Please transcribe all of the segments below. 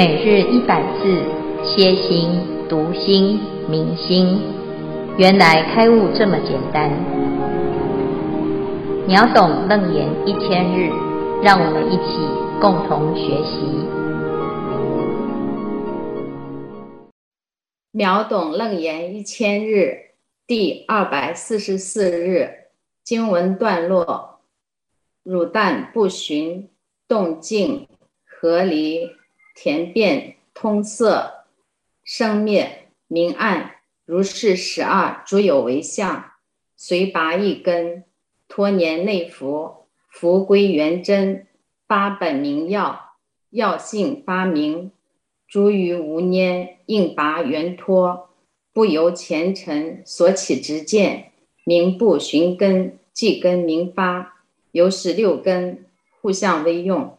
每日一百字，歇心、读心、明心，原来开悟这么简单。秒懂楞严一千日，让我们一起共同学习。秒懂楞严一千日第二百四十四日经文段落：汝但不寻动静合离。田变通色，生灭明暗，如是十二诸有为相，随拔一根，脱年内伏，伏归元真，八本明药，药性发明，诸于无黏，应拔原脱，不由前尘所起执见，名不寻根，即根明发，由是六根互相为用。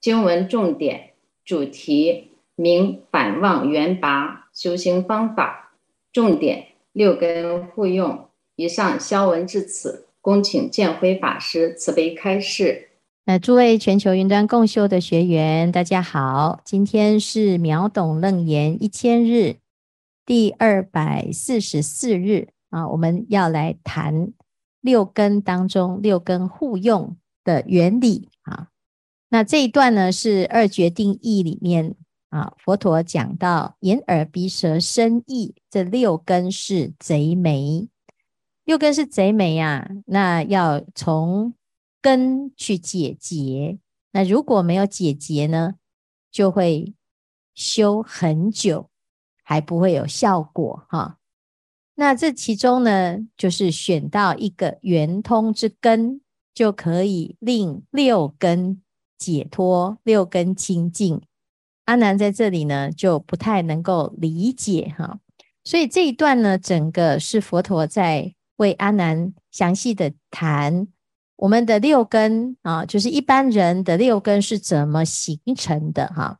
经文重点。主题明反妄缘拔修行方法，重点六根互用。以上消文至此，恭请建辉法师慈悲开示。那诸位全球云端共修的学员，大家好，今天是秒懂楞严一千日第二百四十四日啊，我们要来谈六根当中六根互用的原理啊。那这一段呢，是二决定义里面啊，佛陀讲到眼耳鼻舌身意这六根是贼眉，六根是贼眉啊，那要从根去解结，那如果没有解结呢，就会修很久，还不会有效果哈。那这其中呢，就是选到一个圆通之根，就可以令六根。解脱六根清净，阿难在这里呢就不太能够理解哈，所以这一段呢，整个是佛陀在为阿难详细的谈我们的六根啊，就是一般人的六根是怎么形成的哈。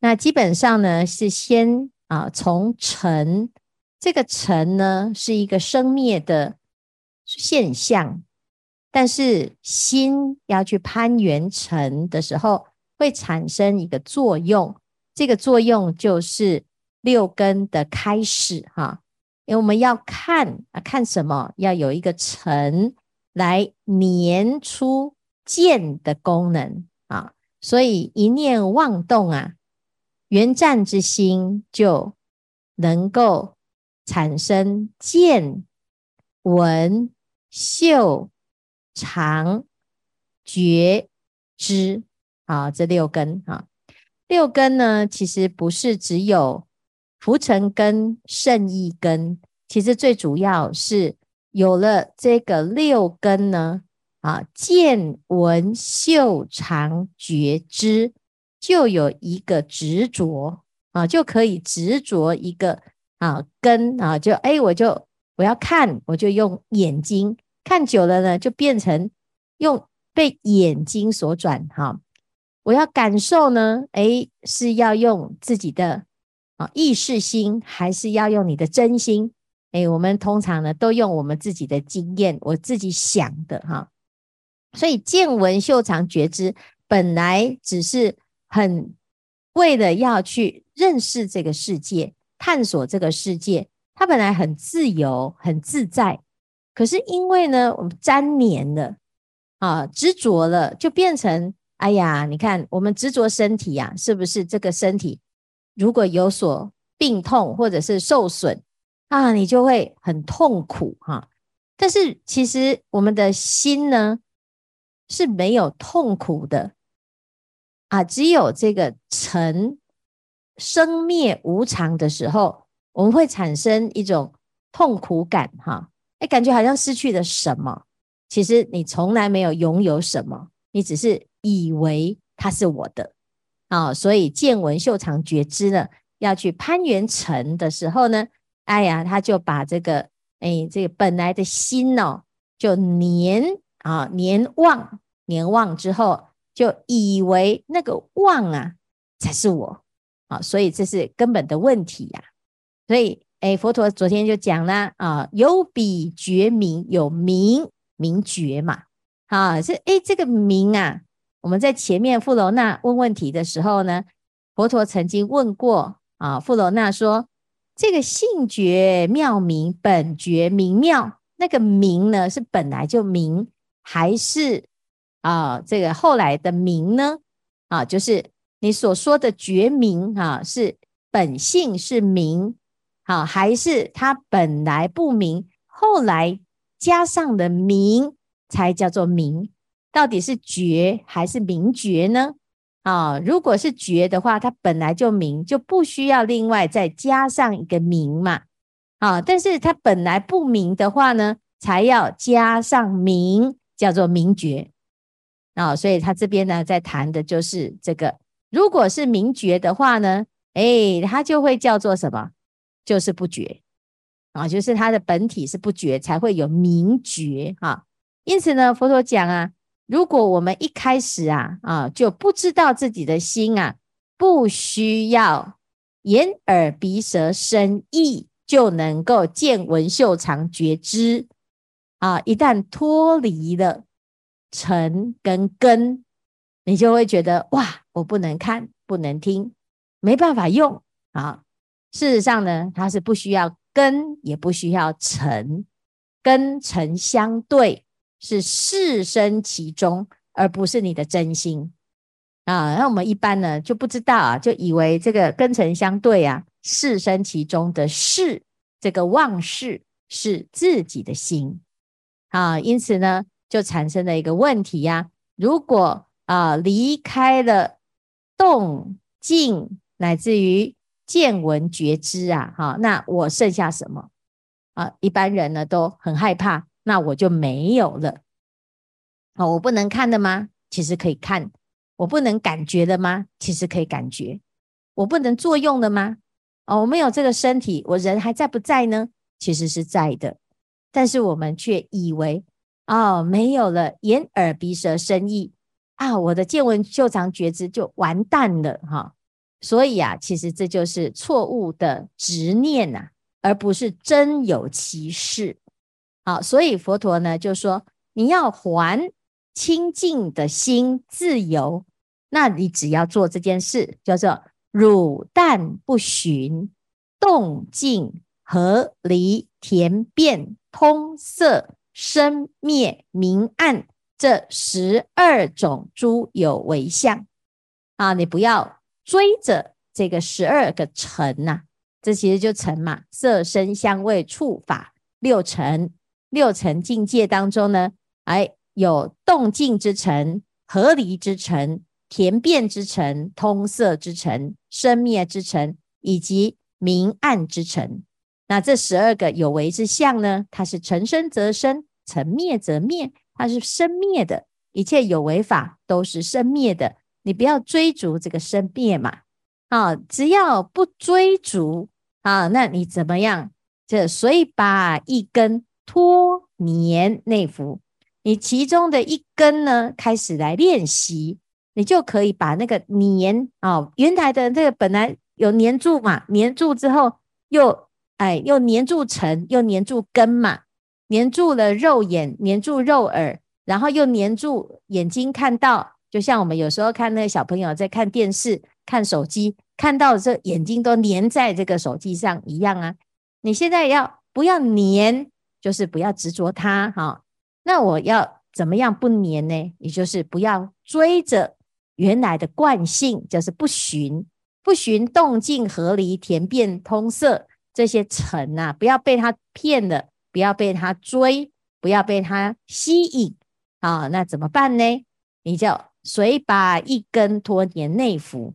那基本上呢是先啊从尘，这个尘呢是一个生灭的现象。但是心要去攀缘尘的时候，会产生一个作用，这个作用就是六根的开始哈。因为我们要看啊，看什么？要有一个尘来黏出见的功能啊。所以一念妄动啊，缘战之心就能够产生见、闻、嗅。常、觉、知，啊，这六根啊，六根呢，其实不是只有浮尘根、胜一根，其实最主要是有了这个六根呢，啊，见、闻、嗅、尝、觉、知，就有一个执着啊，就可以执着一个啊根啊，就哎，我就我要看，我就用眼睛。看久了呢，就变成用被眼睛所转哈。我要感受呢，诶，是要用自己的啊意识心，还是要用你的真心？诶，我们通常呢都用我们自己的经验，我自己想的哈。所以见闻修长觉知本来只是很为了要去认识这个世界，探索这个世界，它本来很自由，很自在。可是因为呢，我们粘黏了啊，执着了，就变成哎呀，你看我们执着身体呀、啊，是不是这个身体如果有所病痛或者是受损啊，你就会很痛苦哈、但是其实我们的心呢是没有痛苦的啊，只有这个尘生灭无常的时候，我们会产生一种痛苦感哈。哎，感觉好像失去了什么，其实你从来没有拥有什么，你只是以为它是我的啊、所以见闻嗅尝觉知呢，要去攀缘尘的时候呢，哎呀，他就把这个哎这个本来的心哦，就年啊黏妄黏妄之后，就以为那个妄啊才是我啊、所以这是根本的问题呀、啊，所以。哎，佛陀昨天就讲了啊，有彼觉明，有明明觉嘛，啊，这哎这个明啊，我们在前面富楼那问问题的时候呢，佛陀曾经问过啊，富楼那说：“这个性觉妙明，本觉明妙，那个明呢，是本来就明，还是啊这个后来的明呢？啊，就是你所说的觉明啊，是本性是明，好、还是它本来不明，后来加上的明才叫做明？到底是觉还是明觉呢？”啊，如果是觉的话，它本来就明，就不需要另外再加上一个明嘛。啊，但是它本来不明的话呢，才要加上明，叫做明觉。啊，所以他这边呢，在谈的就是这个。如果是明觉的话呢，哎，它就会叫做什么？就是不觉。啊，就是它的本体是不觉，才会有明觉。啊，因此呢，佛陀讲啊。如果我们一开始啊啊就不知道自己的心啊，不需要眼耳鼻舌身意就能够见闻嗅尝觉知啊，一旦脱离了尘跟根，你就会觉得哇，我不能看，不能听，没办法用啊。事实上呢，它是不需要根，也不需要尘，根尘相对。是事生其中，而不是你的真心啊。那我们一般呢就不知道啊，就以为这个根尘相对啊，识生其中的识，这个妄识是自己的心啊。因此呢，就产生了一个问题呀、啊：如果啊离开了动静，乃至于见闻觉知啊，哈，那我剩下什么啊？一般人呢都很害怕。那我就没有了。啊，我不能看的吗？其实可以看。我不能感觉的吗？其实可以感觉。我不能作用的吗？哦，我没有这个身体，我人还在不在呢？其实是在的。但是我们却以为，哦，没有了眼耳鼻舌身意啊，我的见闻嗅尝觉知就完蛋了哈、所以啊，其实这就是错误的执念呐、啊，而不是真有其事。好，所以佛陀呢就说，你要还清净的心自由，那你只要做这件事，叫做汝但不寻动静合离田变通色生灭明暗这十二种诸有为相啊，你不要追着这个十二个尘呐、这其实就尘嘛，色声香味触法六尘。六尘境界当中呢，哎，有动静之尘、合离之尘、田变之尘、通色之尘、生灭之尘，以及明暗之尘。那这十二个有为之相呢，它是尘生则生，尘灭则灭，它是生灭的。一切有为法都是生灭的，你不要追逐这个生灭嘛。啊，只要不追逐啊，那你怎么样？这所以把一根。脱黏内服，你其中的一根呢，开始来练习，你就可以把那个黏啊、哦，原来的这个本来有黏住嘛，黏住之后又哎又黏住尘，又黏住根嘛，黏住了肉眼，黏住肉耳，然后又黏住眼睛看到，就像我们有时候看那个小朋友在看电视、看手机，看到这眼睛都黏在这个手机上一样啊。你现在要不要黏？就是不要执着它，哈。那我要怎么样不黏呢？也就是不要追着原来的惯性，就是不寻不寻动静合离田变通色这些尘呐、啊，不要被它骗了，不要被它追，不要被它吸引啊。那怎么办呢？你就所以把一根脱黏内服。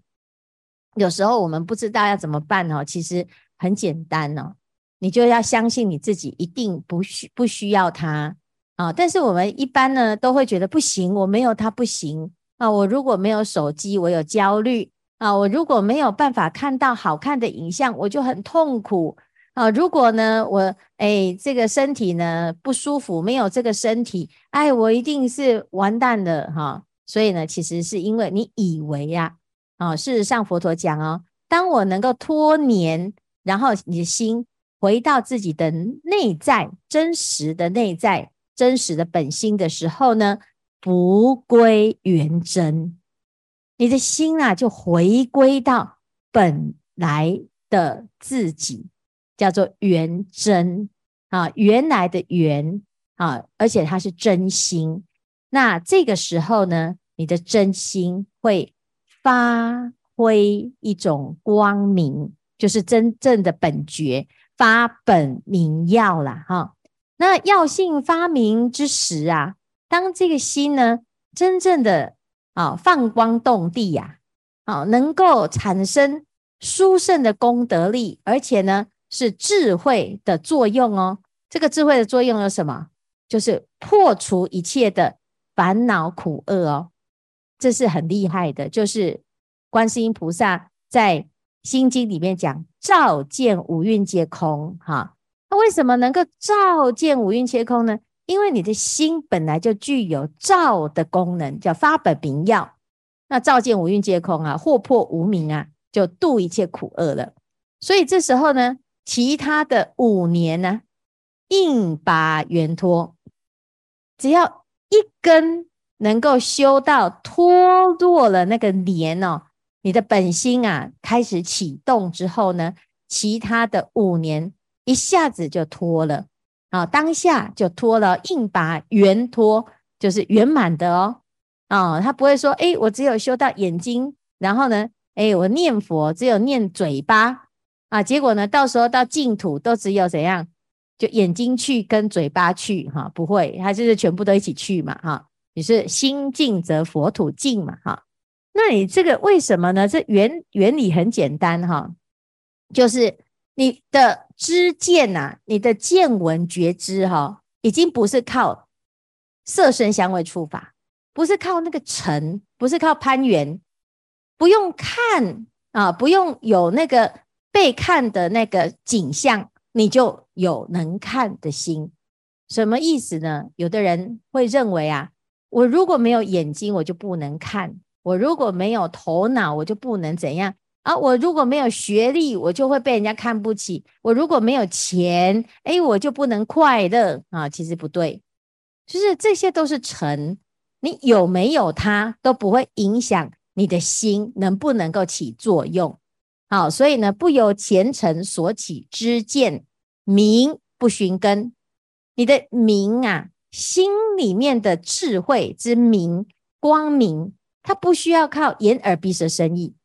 有时候我们不知道要怎么办哦，其实很简单哦。你就要相信你自己，一定不需不需要它啊！但是我们一般呢，都会觉得不行，我没有它不行啊！我如果没有手机，我有焦虑啊！我如果没有办法看到好看的影像，我就很痛苦啊！如果呢，我哎这个身体呢不舒服，没有这个身体，哎，我一定是完蛋了哈、所以呢，其实是因为你以为呀啊，事实上佛陀讲哦，当我能够脱年，然后你的心。回到自己的内在，真实的内在，真实的本心的时候呢，不归元真你的心啊就回归到本来的自己，叫做元真啊，原来的原啊，而且它是真心。那这个时候呢，你的真心会发挥一种光明，就是真正的本觉发本明耀了哈。那药性发明之时啊，当这个心呢，真正的啊放光动地呀，啊能够产生殊胜的功德力，而且呢是智慧的作用哦。这个智慧的作用有什么？就是破除一切的烦恼苦厄哦，这是很厉害的。就是观世音菩萨在心经里面讲，照见五蕴皆空哈。那为什么能够照见五蕴皆空呢？因为你的心本来就具有照的功能，叫发本明耀。那照见五蕴皆空啊，惑破无明啊，就度一切苦厄了。所以这时候呢，其他的五年呢，应拔圆脱，只要一根能够修到脱落了那个年哦，你的本心啊开始启动之后呢，其他的五年。一下子就脱了啊！当下就脱了，硬拔圆脱，就是圆满的哦。啊，他不会说，哎，我只有修到眼睛，然后呢，哎，我念佛只有念嘴巴啊，结果呢，到时候到净土都只有怎样，就眼睛去跟嘴巴去哈，不会，它就是全部都一起去嘛哈。你是心净则佛土净嘛哈？那你这个为什么呢？这原原理很简单哈，就是。你的知见呐、啊，你的见闻觉知哈、已经不是靠色声香味触法，不是靠那个尘，不是靠攀缘，不用看啊，不用有那个被看的那个景象，你就有能看的心。什么意思呢？有的人会认为啊，我如果没有眼睛，我就不能看；我如果没有头脑，我就不能怎样。啊，我如果没有学历，我就会被人家看不起；我如果没有钱，哎，我就不能快乐啊。其实不对，就是这些都是尘，你有没有它都不会影响你的心能不能够起作用。好，所以呢，不由前尘所起之见明不寻根，你的明啊，心里面的智慧之明光明，它不需要靠眼耳鼻舌身意。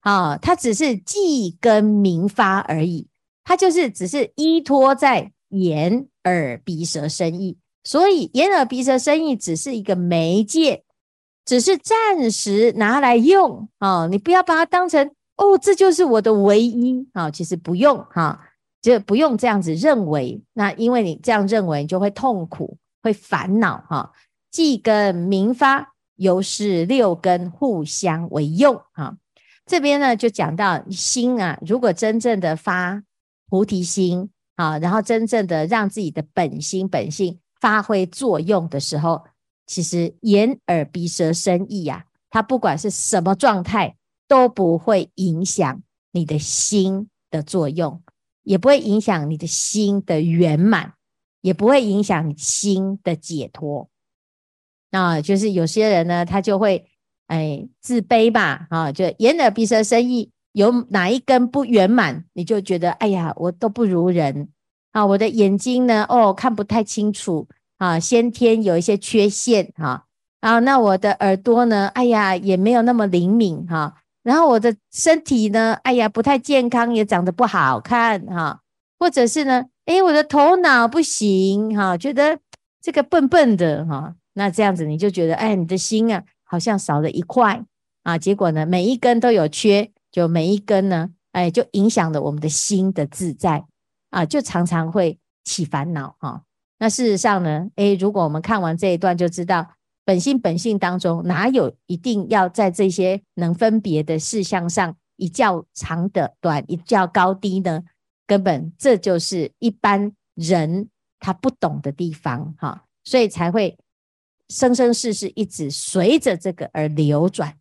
啊、它只是记根明发而已，它就是只是依托在眼耳鼻舌身意，所以眼耳鼻舌身意只是一个媒介，只是暂时拿来用。啊、你不要把它当成哦，这就是我的唯一。啊、其实不用。哈、就不用这样子认为，那因为你这样认为，你就会痛苦，会烦恼哈，记根明发，由是六根互相为用啊。这边呢，就讲到心啊，如果真正的发菩提心啊，然后真正的让自己的本心本性发挥作用的时候，其实眼耳鼻舌身意呀，它不管是什么状态，都不会影响你的心的作用，也不会影响你的心的圆满，也不会影响你心的解脱。那就是有些人呢，他就会。哎，自卑吧，啊，就眼耳鼻舌身意有哪一根不圆满，你就觉得哎呀，我都不如人啊，我的眼睛呢，哦，看不太清楚啊，先天有一些缺陷哈，啊，那我的耳朵呢，哎呀，也没有那么灵敏哈，然后我的身体呢，哎呀，不太健康，也长得不好看哈，或者是呢，哎，我的头脑不行哈，觉得这个笨笨的哈，那这样子你就觉得，哎，你的心啊。好像少了一块啊，结果呢，每一根都有缺，就每一根呢，哎，就影响了我们的心的自在啊，就常常会起烦恼哈。那事实上呢，哎，如果我们看完这一段，就知道本心本性当中哪有一定要在这些能分别的事项上一较长的短，一较高低呢？根本这就是一般人他不懂的地方哈，所以才会。生生世世一直随着这个而流转，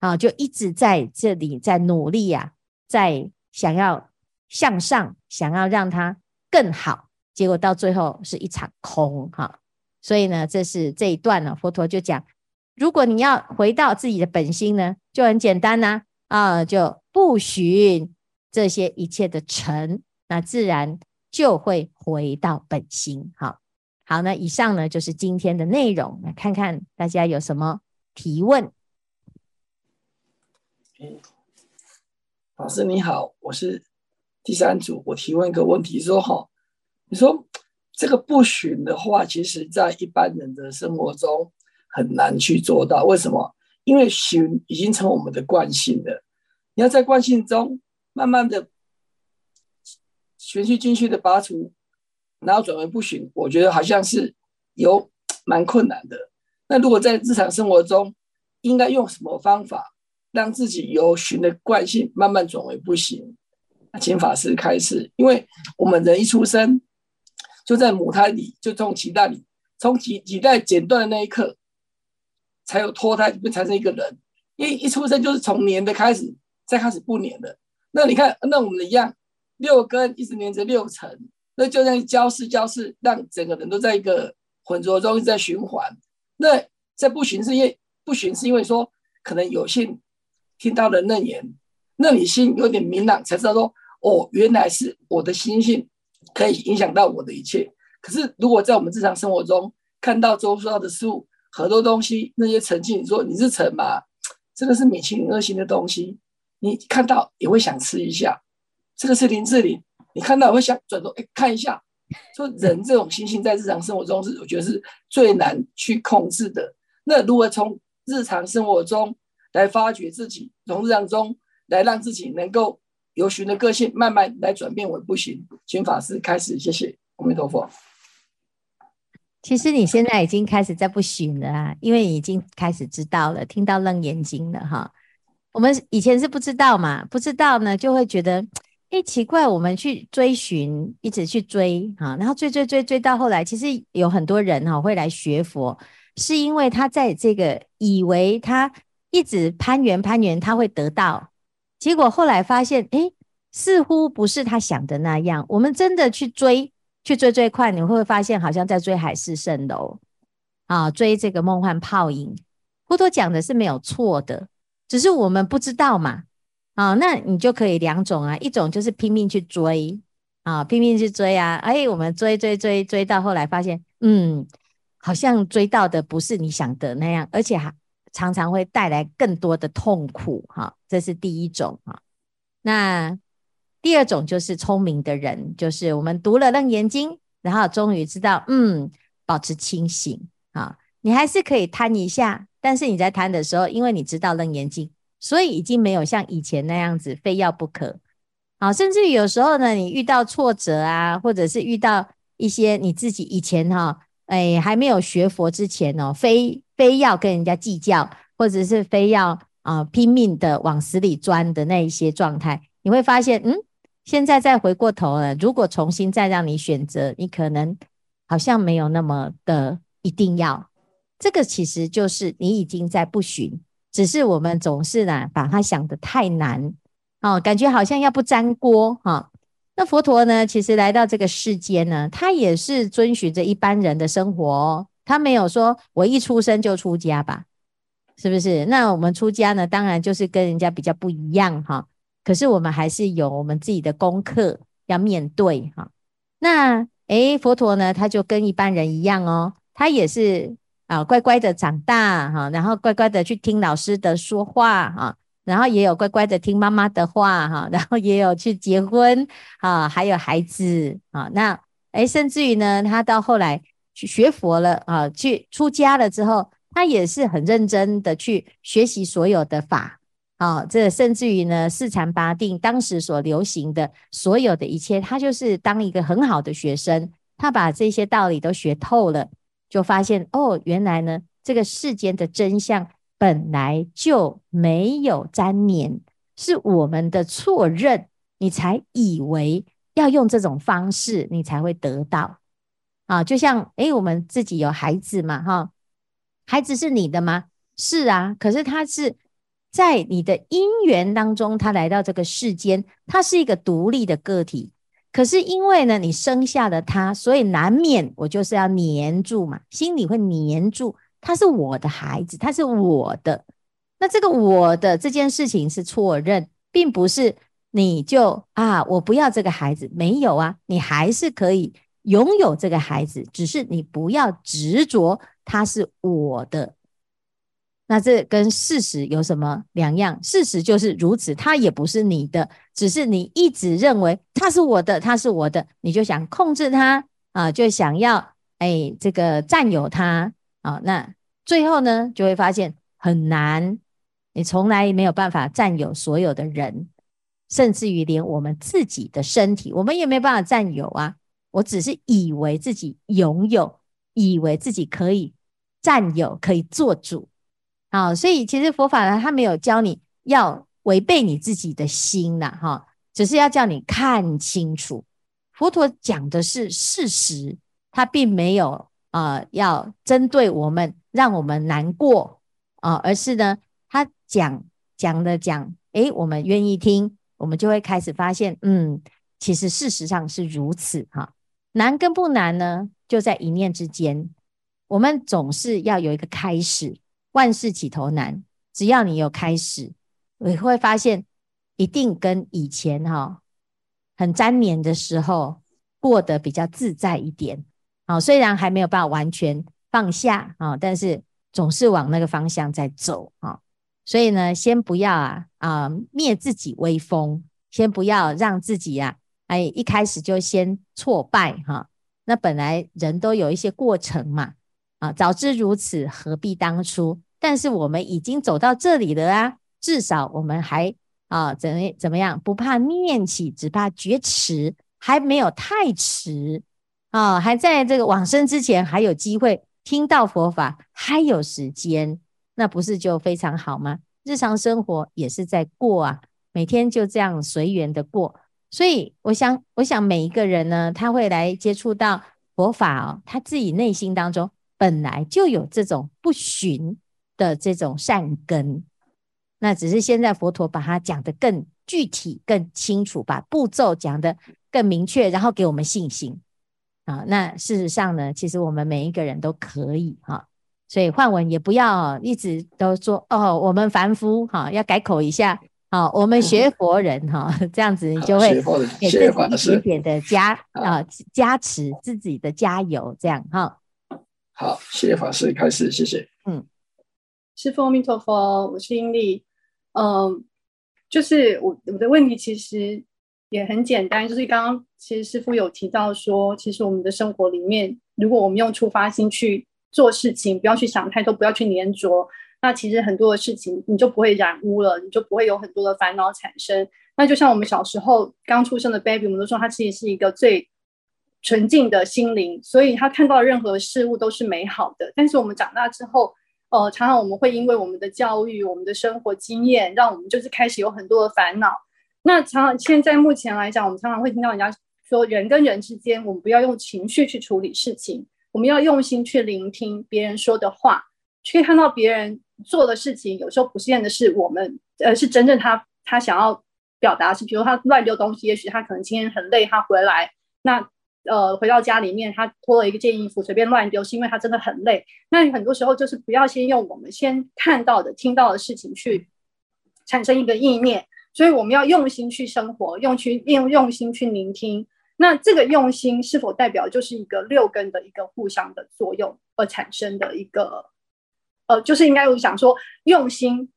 啊，就一直在这里在努力呀、啊，在想要向上，想要让它更好，结果到最后是一场空哈。所以呢，这是这一段呢，佛陀就讲，如果你要回到自己的本心呢，就很简单呐，啊，就不寻这些一切的尘，那自然就会回到本心。好，好，那以上呢就是今天的内容，来看看大家有什么提问。老师你好，我是第三组，我提问一个问题，说哈，你说这个不寻的话，其实在一般人的生活中很难去做到，为什么？因为寻已经成我们的惯性了，你要在惯性中慢慢的循序渐进的拔除，然后转为不寻，我觉得好像是有蛮困难的。那如果在日常生活中，应该用什么方法让自己由寻的惯性慢慢转为不行？那请法师开示，因为我们人一出生就在母胎里，就从脐带里，从脐脐带剪断的那一刻。才有脱胎，就产生一个人。因为一出生就是从黏的开始，再开始不黏的。那你看，那我们一样，六根一直黏着六尘，那就像交织交织，让整个人都在一个浑浊中一直在循环。那在不寻是因为不寻是因为说，可能有幸听到了楞严，那你心有点明朗，才知道说，哦，原来是我的心性可以影响到我的一切。可是如果在我们日常生活中看到周遭的事物，很多东西，那些尘气，你说你是尘吗？这个是米其林二星的东西，你看到也会想吃一下。这个是林志玲，你看到会想转头哎看一下。说人这种心性在日常生活中是，我觉得是最难去控制的。那如果从日常生活中来发掘自己，从日常中来让自己能够由循的个性慢慢来转变为不行，请法师开始，谢谢，阿弥陀佛。其实你现在已经开始在不行了啊，因为已经开始知道了，听到楞严经了哈。我们以前是不知道嘛，不知道呢，就会觉得，哎，奇怪，我们去追寻，一直去追啊，然后追追追追到后来，其实有很多人哈会来学佛，是因为他在这个以为他一直攀援攀援，他会得到，结果后来发现，哎，似乎不是他想的那样。我们真的去追。去追追快，你会不会发现好像在追海市蜃楼啊，追这个梦幻泡影。佛陀讲的是没有错的，只是我们不知道嘛。啊，那你就可以两种啊，一种就是拼命去追啊，拼命去追啊，哎，我们追追追追到后来发现，嗯，好像追到的不是你想的那样，而且还常常会带来更多的痛苦。哈、这是第一种啊。那。第二种就是聪明的人，就是我们读了《楞严经》，然后终于知道，嗯，保持清醒啊，你还是可以贪一下，但是你在贪的时候，因为你知道《楞严经》，所以已经没有像以前那样子非要不可啊。甚至于有时候呢，你遇到挫折啊，或者是遇到一些你自己以前哈、哎，还没有学佛之前哦，非非要跟人家计较，或者是非要啊拼命的往死里钻的那一些状态，你会发现，嗯。现在再回过头了，如果重新再让你选择，你可能好像没有那么的一定要。这个其实就是你已经在不寻，只是我们总是呢把它想得太难哦，感觉好像要不粘锅哈、那佛陀呢，其实来到这个世间呢，他也是遵循着一般人的生活哦，他没有说我一出生就出家吧，是不是？那我们出家呢，当然就是跟人家比较不一样哈。可是我们还是有我们自己的功课要面对哈。那诶，佛陀呢，他就跟一般人一样哦，他也是啊乖乖的长大哈，然后乖乖的去听老师的说话哈，然后也有乖乖的听妈妈的话哈，然后也有去结婚啊，还有孩子啊。那诶，甚至于呢，他到后来去学佛了啊，去出家了之后，他也是很认真的去学习所有的法。啊，这甚至于呢，四禅八定当时所流行的所有的一切，他就是当一个很好的学生，他把这些道理都学透了，就发现哦，原来呢，这个世间的真相本来就没有粘黏，是我们的错认，你才以为要用这种方式，你才会得到。啊，就像诶，我们自己有孩子嘛，哈，孩子是你的吗？是啊，可是他是。在你的因缘当中，他来到这个世间，他是一个独立的个体。可是因为呢，你生下了他，所以难免我就是要黏住嘛，心里会黏住。他是我的孩子，他是我的。那这个我的这件事情是错认，并不是你就啊，我不要这个孩子，没有啊，你还是可以拥有这个孩子，只是你不要执着他是我的。那这跟事实有什么两样？事实就是如此，他也不是你的，只是你一直认为他是我的，他是我的，你就想控制他啊，就想要哎这个占有他啊，那最后呢就会发现很难，你从来没有办法占有所有的人，甚至于连我们自己的身体，我们也没办法占有啊。我只是以为自己拥有，以为自己可以占有，可以做主。啊，所以其实佛法呢，他没有教你要违背你自己的心呐，哈，只是要叫你看清楚。佛陀讲的是事实，他并没有啊、呃、要针对我们，让我们难过啊、而是呢，他讲讲的讲，诶，我们愿意听，我们就会开始发现，嗯，其实事实上是如此哈。难跟不难呢，就在一念之间。我们总是要有一个开始。万事起头难，只要你有开始，你会发现一定跟以前哈很粘黏的时候过得比较自在一点。好，虽然还没有办法完全放下啊，但是总是往那个方向在走啊。所以呢，先不要啊啊灭自己威风，先不要让自己啊哎一开始就先挫败哈。那本来人都有一些过程嘛。啊，早知如此，何必当初？但是我们已经走到这里了啊，至少我们还啊，怎怎么样？不怕念起，只怕觉迟，还没有太迟啊，还在这个往生之前，还有机会听到佛法，还有时间，那不是就非常好吗？日常生活也是在过啊，每天就这样随缘的过。所以，我想，我想每一个人呢，他会来接触到佛法哦，他自己内心当中。本来就有这种不寻的这种善根，那只是现在佛陀把它讲得更具体、更清楚，把步骤讲得更明确，然后给我们信心啊。那事实上呢，其实我们每一个人都可以哈，所以换文也不要一直都说哦，我们凡夫哈要改口一下，好，我们学佛人哈，这样子你就会给自己一点点的加啊加持自己的加油，这样哈。好，谢谢法师开始，谢谢。嗯，师父阿弥陀佛，我是英利。嗯，就是我我的问题其实也很简单，就是刚刚其实师傅有提到说，其实我们的生活里面，如果我们用出发心去做事情，不要去想太多，不要去黏着，那其实很多的事情你就不会染污了，你就不会有很多的烦恼产生。那就像我们小时候刚出生的 baby，我们都说他其实是一个最。纯净的心灵，所以他看到任何事物都是美好的。但是我们长大之后，呃，常常我们会因为我们的教育、我们的生活经验，让我们就是开始有很多的烦恼。那常常现在目前来讲，我们常常会听到人家说，人跟人之间，我们不要用情绪去处理事情，我们要用心去聆听别人说的话，去看到别人做的事情，有时候不见得是我们，呃，是真正他他想要表达是，比如他乱丢东西，也许他可能今天很累，他回来那。呃，回到家里面，他脱了一个件衣服，随便乱丢，是因为他真的很累。那很多时候就是不要先用我们先看到的、听到的事情去产生一个意念，所以我们要用心去生活，用去用用心去聆听。那这个用心是否代表就是一个六根的一个互相的作用而产生的一个？呃，就是应该我想说，用心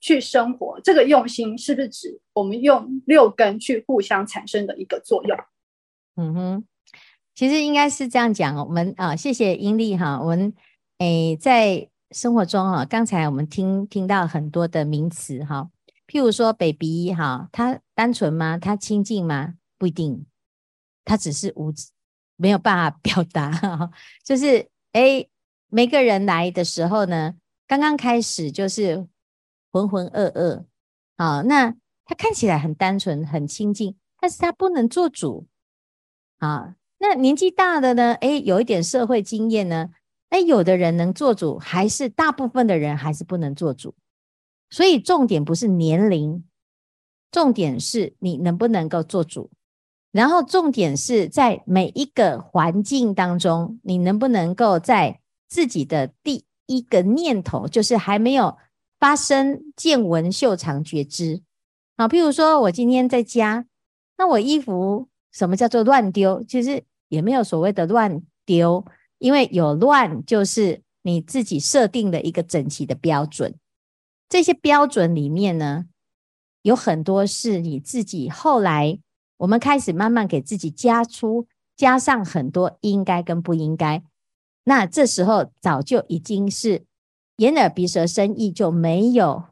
去生活，这个用心是不是指我们用六根去互相产生的一个作用？嗯哼。其实应该是这样讲，我们啊，谢谢英丽哈。我们诶，在生活中哈，刚才我们听听到很多的名词哈，譬如说，baby 哈，他单纯吗？他亲近吗？不一定，他只是无没有办法表达。就是诶，每个人来的时候呢，刚刚开始就是浑浑噩噩，好，那他看起来很单纯、很亲近，但是他不能做主啊。那年纪大的呢？诶，有一点社会经验呢？诶，有的人能做主，还是大部分的人还是不能做主。所以重点不是年龄，重点是你能不能够做主。然后重点是在每一个环境当中，你能不能够在自己的第一个念头，就是还没有发生见闻嗅尝觉知。好，譬如说我今天在家，那我衣服什么叫做乱丢？其实也没有所谓的乱丢，因为有乱就是你自己设定的一个整齐的标准。这些标准里面呢，有很多是你自己后来我们开始慢慢给自己加出加上很多应该跟不应该，那这时候早就已经是眼耳鼻舌身意就没有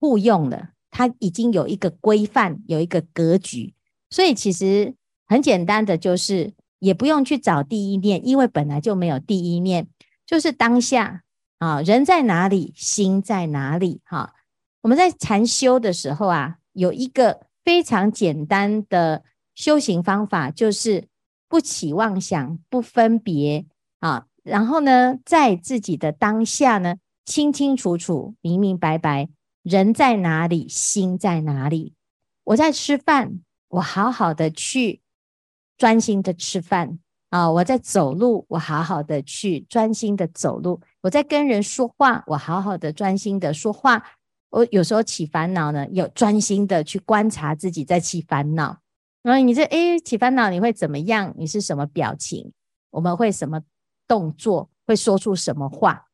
互用了，它已经有一个规范，有一个格局，所以其实很简单的就是也不用去找第一念，因为本来就没有第一念，就是当下。啊，人在哪里，心在哪里？哈，我们在禅修的时候啊，有一个非常简单的修行方法，就是不起妄想，不分别啊。然后呢，在自己的当下呢，清清楚楚、明明白白，人在哪里，心在哪里。我在吃饭，我好好的去专心的吃饭。啊，我在走路，我好好的去专心的走路；我在跟人说话，我好好的专心的说话。我有时候起烦恼呢，有专心的去观察自己在起烦恼。然后你这诶起烦恼，你会怎么样？你是什么表情？我们会什么动作？会说出什么话？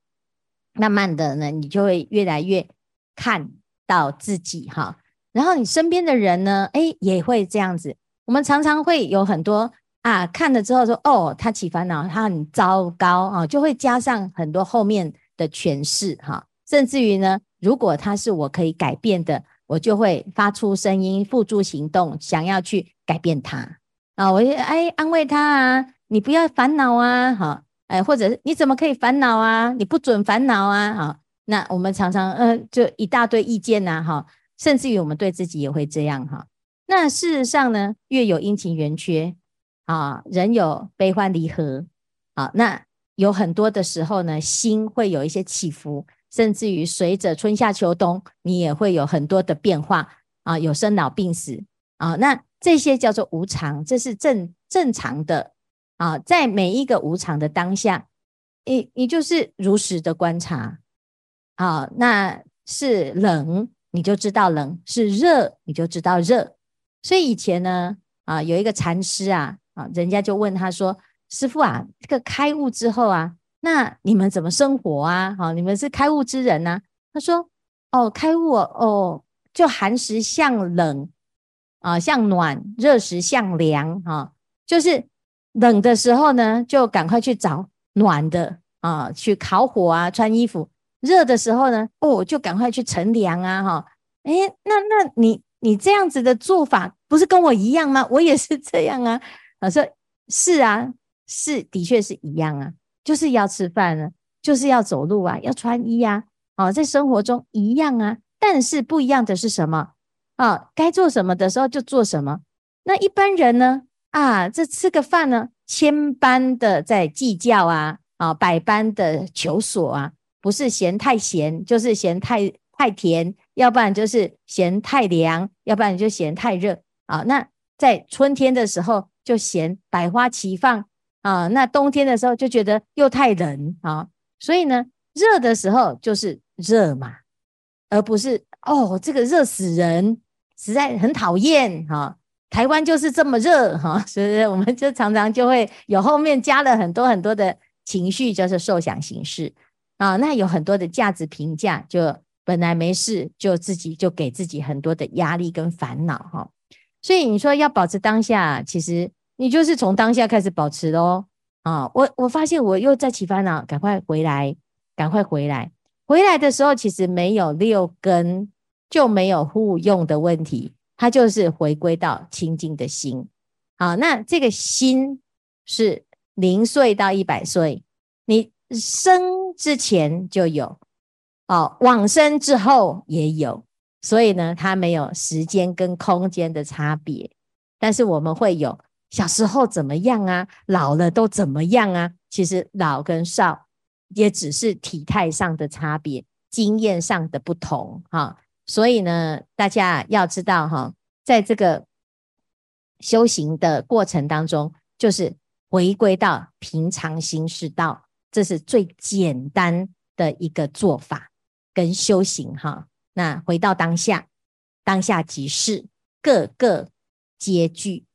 慢慢的呢，你就会越来越看到自己哈。然后你身边的人呢，诶也会这样子。我们常常会有很多。啊，看了之后说哦，他起烦恼，他很糟糕啊，就会加上很多后面的诠释哈，甚至于呢，如果他是我可以改变的，我就会发出声音，付诸行动，想要去改变他。啊，我就哎安慰他啊，你不要烦恼啊，好，哎，或者是你怎么可以烦恼啊，你不准烦恼啊，好，那我们常常呃就一大堆意见呐，哈，甚至于我们对自己也会这样哈，那事实上呢，月有阴晴圆缺。啊，人有悲欢离合，啊，那有很多的时候呢，心会有一些起伏，甚至于随着春夏秋冬，你也会有很多的变化啊，有生老病死啊，那这些叫做无常，这是正正常的啊，在每一个无常的当下，你你就是如实的观察，啊，那是冷，你就知道冷；是热，你就知道热。所以以前呢，啊，有一个禅师啊。啊，人家就问他说：“师父啊，这个开悟之后啊，那你们怎么生活啊？好，你们是开悟之人呐？”他说：“哦，开悟哦，就寒食向冷啊，向暖；热食向凉啊，就是冷的时候呢，就赶快去找暖的啊，去烤火啊，穿衣服；热的时候呢，哦，就赶快去乘凉啊，哈。哎，那那你你这样子的做法，不是跟我一样吗？我也是这样啊。”啊，说是啊，是的确是一样啊，就是要吃饭呢，就是要走路啊，要穿衣呀，啊，在生活中一样啊，但是不一样的是什么？啊，该做什么的时候就做什么。那一般人呢？啊，这吃个饭呢，千般的在计较啊，啊，百般的求索啊，不是嫌太咸，就是嫌太太甜，要不然就是嫌太凉，要不然就嫌太热啊。那在春天的时候。就嫌百花齐放啊，那冬天的时候就觉得又太冷啊，所以呢，热的时候就是热嘛，而不是哦，这个热死人，实在很讨厌哈。台湾就是这么热哈，所以我们就常常就会有后面加了很多很多的情绪，就是受想行识啊。那有很多的价值评价，就本来没事，就自己就给自己很多的压力跟烦恼哈。所以你说要保持当下，其实。你就是从当下开始保持喽啊！我我发现我又在起烦恼，赶快回来，赶快回来。回来的时候，其实没有六根就没有互用的问题，它就是回归到清净的心。好，那这个心是零岁到一百岁，你生之前就有，哦，往生之后也有，所以呢，它没有时间跟空间的差别，但是我们会有。小时候怎么样啊？老了都怎么样啊？其实老跟少也只是体态上的差别，经验上的不同哈。所以呢，大家要知道哈，在这个修行的过程当中，就是回归到平常心是道，这是最简单的一个做法。跟修行哈。那回到当下，当下即是，个个皆具。